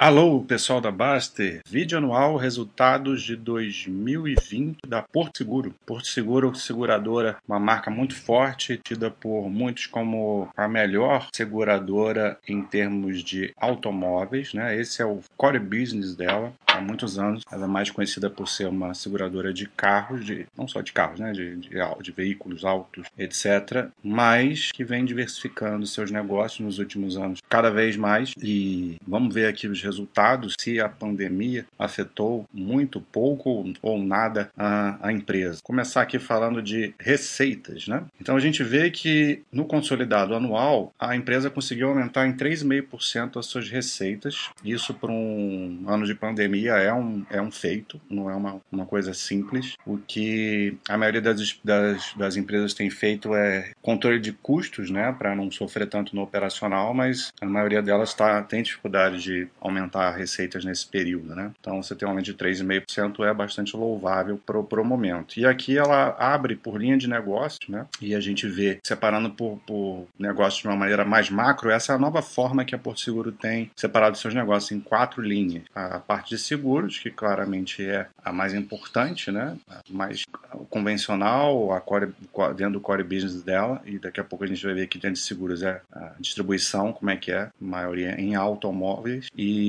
Alô, pessoal da Baster. Vídeo anual resultados de 2020 da Porto Seguro. Porto Seguro, seguradora, uma marca muito forte, tida por muitos como a melhor seguradora em termos de automóveis, né? Esse é o core business dela há muitos anos. Ela é mais conhecida por ser uma seguradora de carros, de, não só de carros, né? De, de, de veículos altos, etc. Mas que vem diversificando seus negócios nos últimos anos cada vez mais. E vamos ver aqui os resultados, se a pandemia afetou muito, pouco ou nada a, a empresa. Começar aqui falando de receitas, né? Então a gente vê que no consolidado anual a empresa conseguiu aumentar em 3,5% as suas receitas. Isso para um ano de pandemia é um, é um feito, não é uma, uma coisa simples. O que a maioria das, das, das empresas tem feito é controle de custos, né, para não sofrer tanto no operacional, mas a maioria delas tá, tem dificuldade de aumentar aumentar receitas nesse período, né? Então você tem um aumento de 3,5% é bastante louvável para o momento. E aqui ela abre por linha de negócio, né? E a gente vê separando por, por negócios de uma maneira mais macro, essa é a nova forma que a Porto Seguro tem separado seus negócios em quatro linhas. A parte de seguros, que claramente é a mais importante, né? A mais convencional, a core, dentro do core business dela, e daqui a pouco a gente vai ver que dentro de seguros é a distribuição, como é que é, maioria em automóveis, e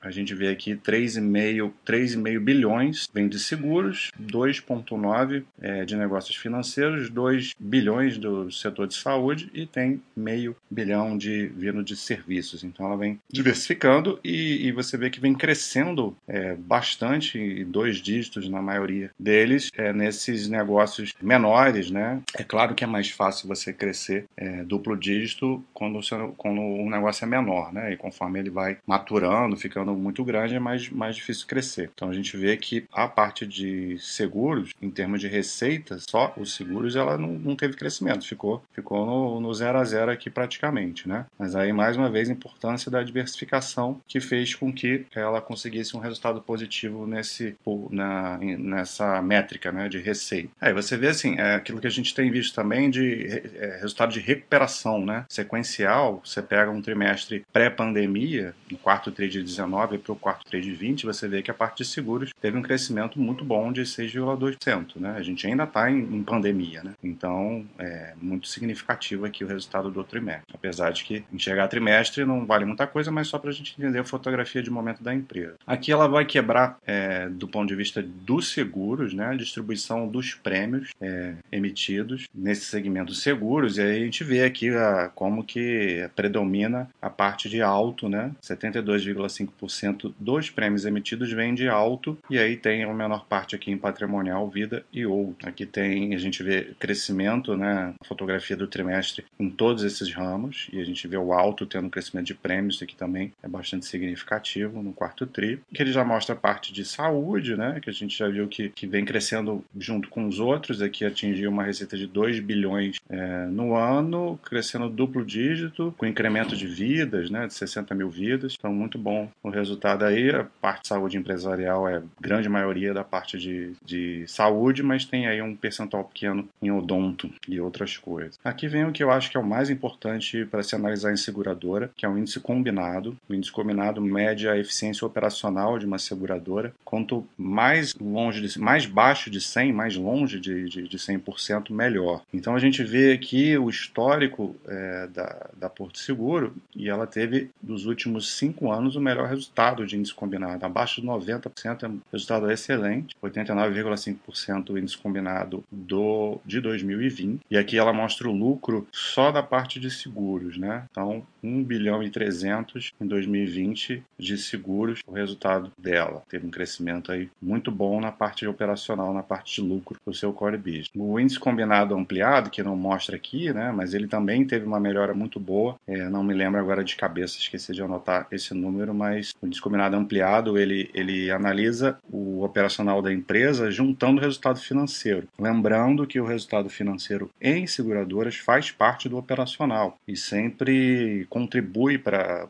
a gente vê aqui 3,5 bilhões vem de seguros, 2,9 é, de negócios financeiros, 2 bilhões do setor de saúde e tem meio bilhão de vindo de serviços. Então ela vem diversificando e, e você vê que vem crescendo é, bastante, dois dígitos na maioria deles, é, nesses negócios menores, né? É claro que é mais fácil você crescer é, duplo dígito quando, quando o negócio é menor, né? E conforme ele vai maturando ficando muito grande, é mais, mais difícil crescer. Então a gente vê que a parte de seguros, em termos de receitas, só os seguros ela não, não teve crescimento, ficou, ficou no, no zero a zero aqui praticamente, né? Mas aí mais uma vez a importância da diversificação que fez com que ela conseguisse um resultado positivo nesse na, nessa métrica, né, de receita. Aí você vê assim, é aquilo que a gente tem visto também de é, resultado de recuperação, né? Sequencial, você pega um trimestre pré-pandemia, no quarto tri de 19 para o quarto tri de 20, você vê que a parte de seguros teve um crescimento muito bom de 6,2%. Né? A gente ainda está em, em, pandemia, né? então é muito significativo aqui o resultado do trimestre. Apesar de que enxergar trimestre não vale muita coisa, mas só para a gente entender a fotografia de momento da empresa. Aqui ela vai quebrar é, do ponto de vista dos seguros, né? a distribuição dos prêmios é, emitidos nesse segmento seguros, e aí a gente vê aqui a, como que predomina a parte de alto, né? 72 2,5% dos prêmios emitidos vem de alto, e aí tem a menor parte aqui em patrimonial, vida e outro. Aqui tem, a gente vê crescimento, né, fotografia do trimestre em todos esses ramos, e a gente vê o alto tendo crescimento de prêmios, aqui também é bastante significativo no quarto tri, que ele já mostra a parte de saúde, né, que a gente já viu que, que vem crescendo junto com os outros, aqui atingiu uma receita de 2 bilhões é, no ano, crescendo duplo dígito, com incremento de vidas, né, de 60 mil vidas, então muito bom o resultado aí. A parte de saúde empresarial é grande maioria da parte de, de saúde, mas tem aí um percentual pequeno em odonto e outras coisas. Aqui vem o que eu acho que é o mais importante para se analisar em seguradora, que é o índice combinado. O índice combinado mede a eficiência operacional de uma seguradora. Quanto mais longe, de, mais baixo de 100, mais longe de, de, de 100%, melhor. Então a gente vê aqui o histórico é, da, da Porto Seguro e ela teve dos últimos cinco anos o melhor resultado de índice combinado. Abaixo de 90% é um resultado excelente, 89,5% o índice combinado do, de 2020. E aqui ela mostra o lucro só da parte de seguros, né? Então, 1 bilhão e 300 em 2020 de seguros, o resultado dela. Teve um crescimento aí muito bom na parte operacional, na parte de lucro do seu core business. O índice combinado ampliado, que não mostra aqui, né? Mas ele também teve uma melhora muito boa. É, não me lembro agora de cabeça, esqueci de anotar esse número, mas o descombinado ampliado ele, ele analisa o operacional da empresa juntando o resultado financeiro. Lembrando que o resultado financeiro em seguradoras faz parte do operacional e sempre contribui para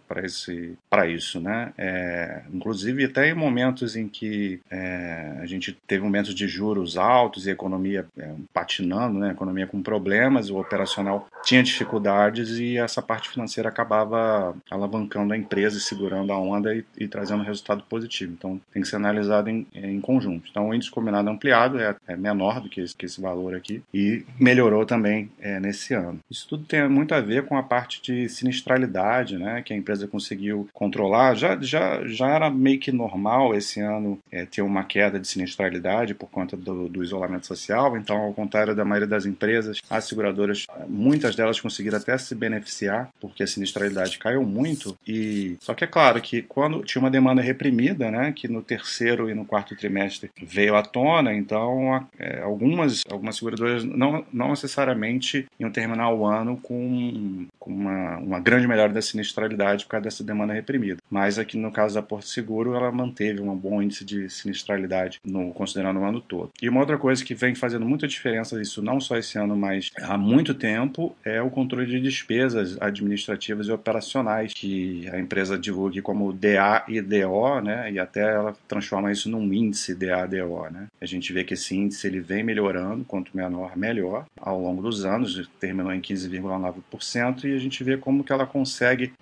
isso. Né? É, inclusive, até em momentos em que é, a gente teve momentos de juros altos e economia é, patinando, né? economia com problemas, o operacional tinha dificuldades e essa parte financeira acabava alavancando a empresa e segurando a onda e, e trazendo resultado positivo. Então, tem que ser analisado em, em conjunto. Então, o índice combinado ampliado é, é menor do que esse, que esse, valor aqui e melhorou também é, nesse ano. Isso tudo tem muito a ver com a parte de sinistralidade, né, que a empresa conseguiu controlar. Já, já, já era meio que normal esse ano é, ter uma queda de sinistralidade por conta do, do isolamento social. Então, ao contrário da maioria das empresas, as seguradoras, muitas delas conseguiram até se beneficiar porque a sinistralidade caiu muito. E só que é claro que quando tinha uma demanda reprimida, né, que no terceiro e no quarto trimestre veio à tona, então é, algumas algumas seguradoras não, não necessariamente iam terminar o ano com, com uma, uma grande melhora da sinistralidade por causa dessa demanda reprimida. Mas aqui no caso da Porto Seguro, ela manteve um bom índice de sinistralidade no considerando o ano todo. E uma outra coisa que vem fazendo muita diferença, isso não só esse ano, mas há muito tempo, é o controle de despesas administrativas e operacionais que a empresa divulga como DA e DO, né? E até ela transforma isso num índice DA-DO, né? A gente vê que esse índice ele vem melhorando, quanto menor, melhor, ao longo dos anos, terminou em 15,9% e a gente vê como que ela consegue,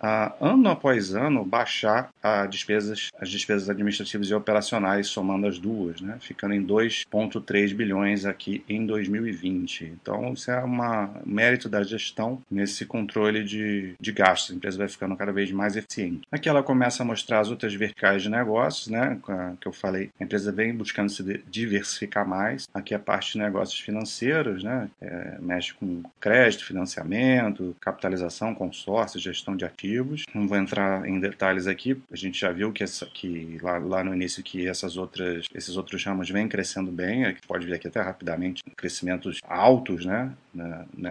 ano após ano, baixar a despesas, as despesas administrativas e operacionais, somando as duas, né? Ficando em 2,3 bilhões aqui em 2020. Então, isso é um mérito da gestão nesse controle de, de gastos. A empresa vai ficando cada vez mais eficiente. Aqui ela começa a mostrar as outras verticais de negócios, né? Que eu falei, a empresa vem buscando se diversificar mais. Aqui a parte de negócios financeiros, né? É, mexe com crédito, financiamento, capitalização, consórcio, gestão de ativos. Não vou entrar em detalhes aqui. A gente já viu que, essa, que lá, lá no início que essas outras, esses outros ramos vêm crescendo bem. A gente pode ver aqui até rapidamente crescimentos altos, né?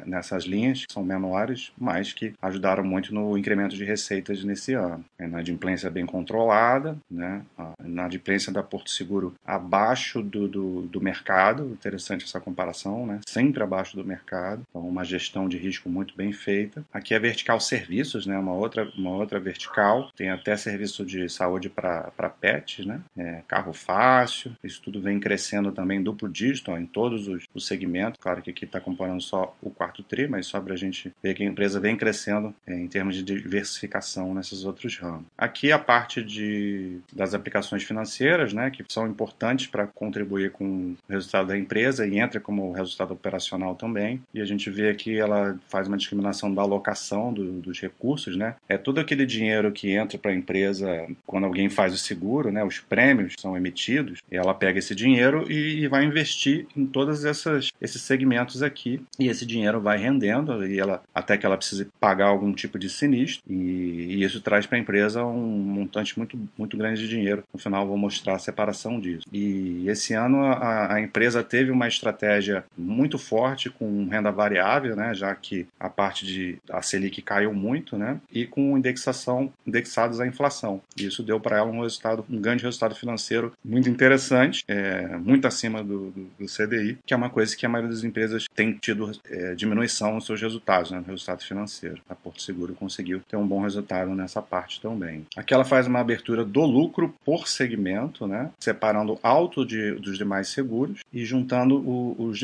Nessas linhas que são menores, mas que ajudaram muito no incremento de receitas nesse ano. A inadimplência bem controlada, né? a inadimplência da Porto Seguro abaixo do, do, do mercado, interessante essa comparação, né? sempre abaixo do mercado, então uma gestão de risco muito bem feita. Aqui é vertical serviços, né? uma, outra, uma outra vertical, tem até serviço de saúde para pets, né? É, carro fácil, isso tudo vem crescendo também duplo dígito ó, em todos os, os segmentos, claro que aqui está comparando só o quarto tri, mas só para a gente ver que a empresa vem crescendo é, em termos de diversificação nesses outros ramos. Aqui a parte de, das aplicações financeiras, né, que são importantes para contribuir com o resultado da empresa e entra como resultado operacional também. E a gente vê aqui ela faz uma discriminação da alocação do, dos recursos, né? É todo aquele dinheiro que entra para a empresa quando alguém faz o seguro, né? Os prêmios são emitidos, ela pega esse dinheiro e, e vai investir em todos esses segmentos aqui. E esse dinheiro vai rendendo e ela até que ela precise pagar algum tipo de sinistro e, e isso traz para a empresa um montante muito, muito grande de dinheiro. No final, vou mostrar a separação disso. E esse ano a, a empresa teve uma estratégia muito forte com renda variável, né, já que a parte de a Selic caiu muito, né, e com indexação indexados à inflação. Isso deu para ela um resultado, um grande resultado financeiro muito interessante, é, muito acima do, do, do, CDI, que é uma coisa que a maioria das empresas tem tido é, diminuição nos seus resultados, né, no resultado financeiro. A Porto Seguro conseguiu ter um bom resultado nessa parte também. Aqui ela faz uma abertura do lucro por segmento, né? separando alto de, dos demais seguros e juntando o, os,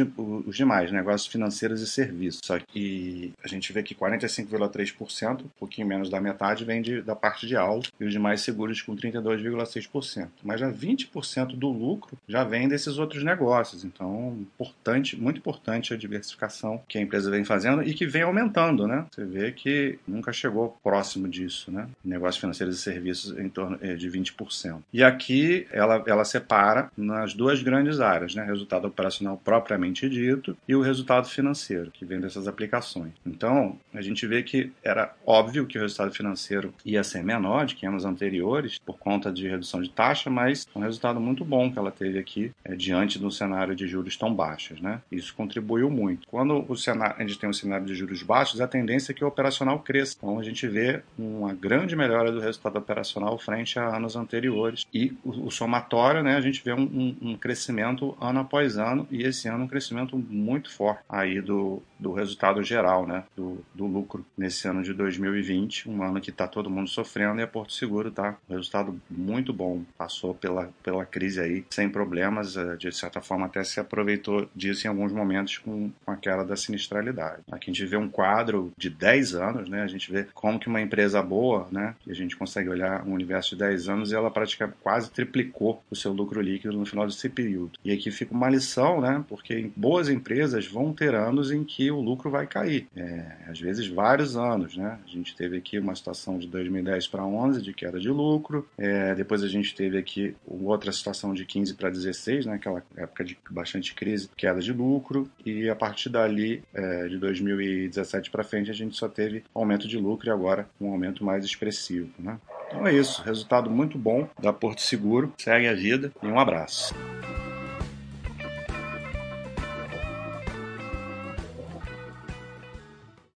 os demais, negócios financeiros e serviços. Só que a gente vê que 45,3%, um pouquinho menos da metade, vem de, da parte de alto e os demais seguros com 32,6%. Mas já 20% do lucro já vem desses outros negócios. Então, importante, muito importante a diversificação que a empresa vem fazendo e que vem aumentando, né? Você vê que nunca chegou próximo disso, né? Negócios financeiros e serviços em torno eh, de 20%. E aqui ela, ela separa nas duas grandes áreas, né? Resultado operacional propriamente dito e o resultado financeiro, que vem dessas aplicações. Então, a gente vê que era óbvio que o resultado financeiro ia ser menor de que anos anteriores, por conta de redução de taxa, mas um resultado muito bom que ela teve aqui, é, diante do cenário de juros tão baixos, né? Isso contribuiu muito. Quando o cenário, a gente tem um cenário de juros baixos, a tendência é que o operacional cresça. Então, a gente vê uma grande melhora do resultado operacional frente a anos anteriores. E o, o somatório, né, a gente vê um, um, um, crescimento ano após ano, e esse ano um crescimento muito forte aí do, do resultado geral, né, do, do lucro nesse ano de 2020, um ano que está todo mundo sofrendo e a Porto Seguro tá um resultado muito bom, passou pela, pela crise aí sem problemas, eh, de certa forma até se aproveitou disso em alguns momentos com, com a queda da sinistralidade. Aqui a gente vê um quadro de 10 anos, né? A gente vê como que uma empresa boa, né? E a gente consegue olhar um universo de 10 anos e ela praticamente quase triplicou o seu lucro líquido no final desse período. E aqui fica uma lição, né? Porque boas empresas vão ter anos em que o lucro vai cair. É, às vezes vários anos, né? A gente teve aqui uma situação de 2010 para 11 de queda de lucro. É, depois a gente teve aqui outra situação de 15 para 16, né? Aquela época de bastante crise, queda de lucro. E a partir dali, é, de 2017 para frente, a gente só teve aumento de lucro e agora um aumento mais expressivo, né? Então é isso. Resultado muito bom da Porto Seguro. Segue a vida e um abraço.